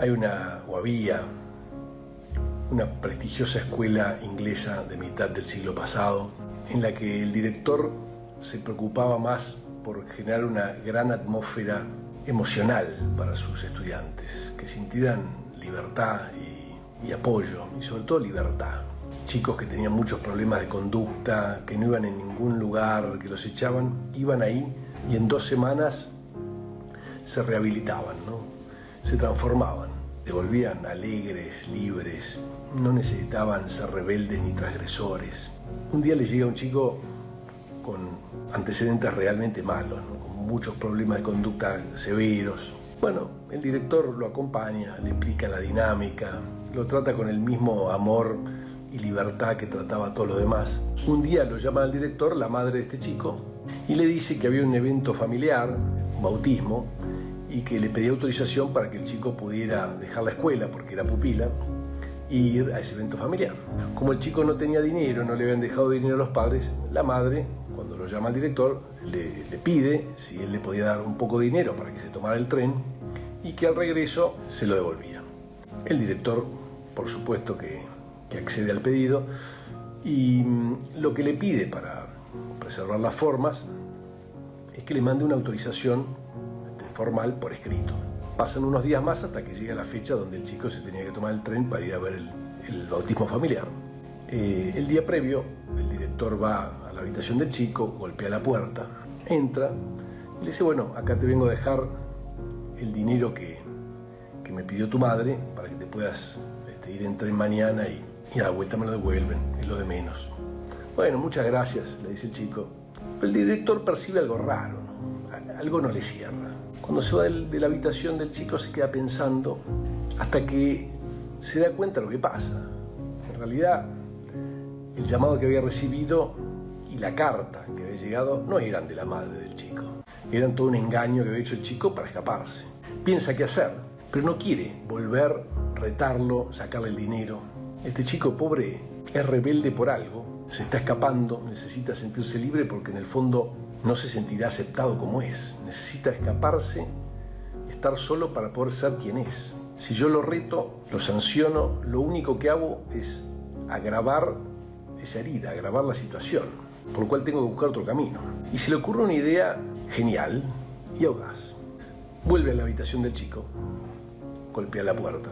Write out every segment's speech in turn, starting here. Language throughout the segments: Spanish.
Hay una, o había, una prestigiosa escuela inglesa de mitad del siglo pasado, en la que el director se preocupaba más por generar una gran atmósfera emocional para sus estudiantes, que sintieran libertad y, y apoyo, y sobre todo libertad chicos que tenían muchos problemas de conducta, que no iban en ningún lugar, que los echaban, iban ahí y en dos semanas se rehabilitaban, ¿no? se transformaban, se volvían alegres, libres, no necesitaban ser rebeldes ni transgresores. Un día le llega un chico con antecedentes realmente malos, con muchos problemas de conducta severos. Bueno, el director lo acompaña, le explica la dinámica, lo trata con el mismo amor y libertad que trataba a todos los demás. Un día lo llama al director, la madre de este chico, y le dice que había un evento familiar, un bautismo, y que le pedía autorización para que el chico pudiera dejar la escuela porque era pupila e ir a ese evento familiar. Como el chico no tenía dinero, no le habían dejado dinero a los padres, la madre, cuando lo llama al director, le, pide si él le podía dar un poco de dinero para que se tomara el tren y que al regreso se lo devolvía. El director, por supuesto que accede al pedido y mm, lo que le pide para preservar las formas es que le mande una autorización formal por escrito. Pasan unos días más hasta que llega la fecha donde el chico se tenía que tomar el tren para ir a ver el, bautismo familiar. Eh, el día previo, el director va a la habitación del chico, golpea la puerta, entra y le dice, bueno, acá te vengo a dejar el dinero que, que me pidió tu madre para que te puedas este, ir en tren mañana y y a la vuelta me lo devuelven, es lo de menos. Bueno, muchas gracias, le dice el chico. El director percibe algo raro, algo no le cierra. Cuando se va de la habitación del chico se queda pensando hasta que se da cuenta de lo que pasa. En realidad, el llamado que había recibido y la carta que había llegado no eran de la madre del chico. Eran todo un engaño que había hecho el chico para escaparse. Piensa qué hacer, pero no quiere volver, retarlo, sacarle el dinero. Este chico pobre es rebelde por algo, se está escapando, necesita sentirse libre porque en el fondo no se sentirá aceptado como es. Necesita escaparse, estar solo para poder ser quien es. Si yo lo reto, lo sanciono, lo único que hago es agravar esa herida, agravar la situación, por lo cual tengo que buscar otro camino. Y se le ocurre una idea genial y audaz. Vuelve a la habitación del chico, golpea la puerta.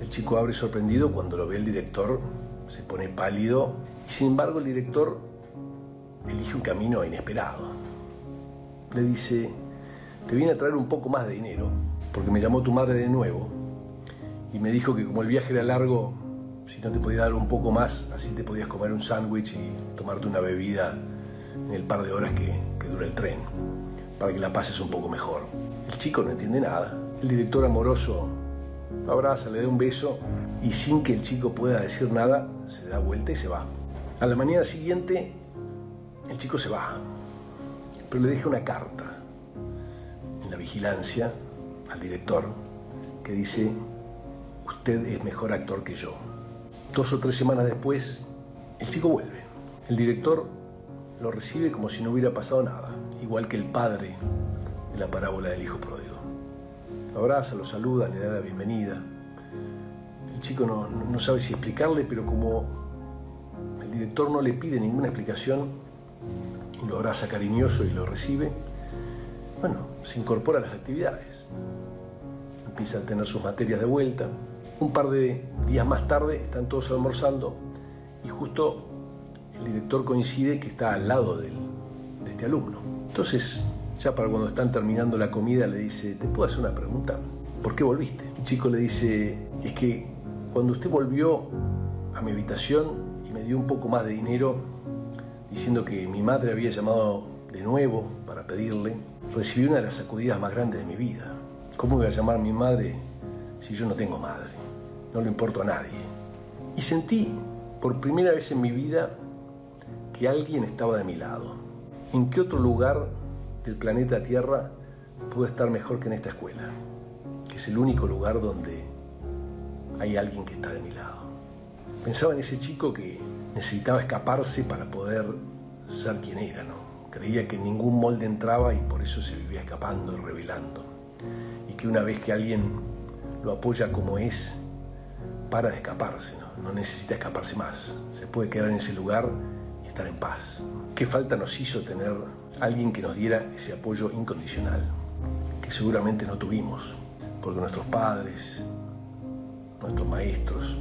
El chico abre sorprendido cuando lo ve el director, se pone pálido y sin embargo el director elige un camino inesperado. Le dice, te vine a traer un poco más de dinero porque me llamó tu madre de nuevo y me dijo que como el viaje era largo, si no te podía dar un poco más, así te podías comer un sándwich y tomarte una bebida en el par de horas que, dura el tren, para que la pases un poco mejor. El chico no entiende nada. El director amoroso lo abraza, le da un beso y sin que el chico pueda decir nada, se da vuelta y se va. A la mañana siguiente, el chico se va, pero le deja una carta en la vigilancia al director que dice, usted es mejor actor que yo. Dos o tres semanas después, el chico vuelve. El director lo recibe como si no hubiera pasado nada, igual que el padre de la parábola del hijo pródigo. Lo abraza, lo saluda, le da la bienvenida. El chico no, sabe si explicarle, pero como el director no le pide ninguna explicación lo abraza cariñoso y lo recibe, bueno, se incorpora a las actividades. Empieza a tener sus materias de vuelta. Un par de días más tarde están todos almorzando y justo el director coincide que está al lado de este alumno. Entonces ya para cuando están terminando la comida le dice, ¿te puedo hacer una pregunta? ¿Por qué volviste? El chico le dice, es que cuando usted volvió a mi habitación y me dio un poco más de dinero, diciendo que mi madre había llamado de nuevo para pedirle, recibí una de las sacudidas más grandes de mi vida. ¿Cómo voy a llamar a mi madre si yo no tengo madre? No le importo a nadie. Y sentí por primera vez en mi vida que alguien estaba de mi lado. ¿En qué otro lugar del planeta Tierra puede estar mejor que en esta escuela, que es el único lugar donde hay alguien que está de mi lado. Pensaba en ese chico que necesitaba escaparse para poder ser quien era, ¿no? Creía que ningún molde entraba y por eso se vivía escapando y revelando. Y que una vez que alguien lo apoya como es, para de escaparse, ¿no? no necesita escaparse más. Se puede quedar en ese lugar y estar en paz. ¿Qué falta nos hizo tener alguien que nos diera ese apoyo incondicional? Que seguramente no tuvimos, porque nuestros padres, nuestros maestros,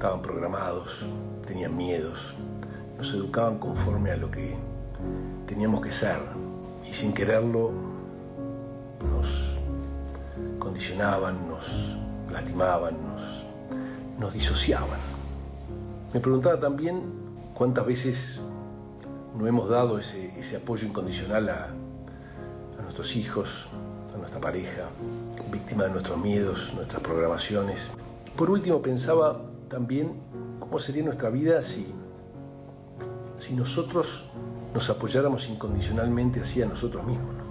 estaban programados, tenían miedos, nos educaban conforme a lo que teníamos que ser y sin quererlo nos condicionaban, nos lastimaban, nos, disociaban. Me preguntaba también cuántas veces no hemos dado ese, apoyo incondicional a, a nuestros hijos, a nuestra pareja, víctima de nuestros miedos, nuestras programaciones. Por último, pensaba también cómo sería nuestra vida si, si nosotros nos apoyáramos incondicionalmente así a nosotros mismos.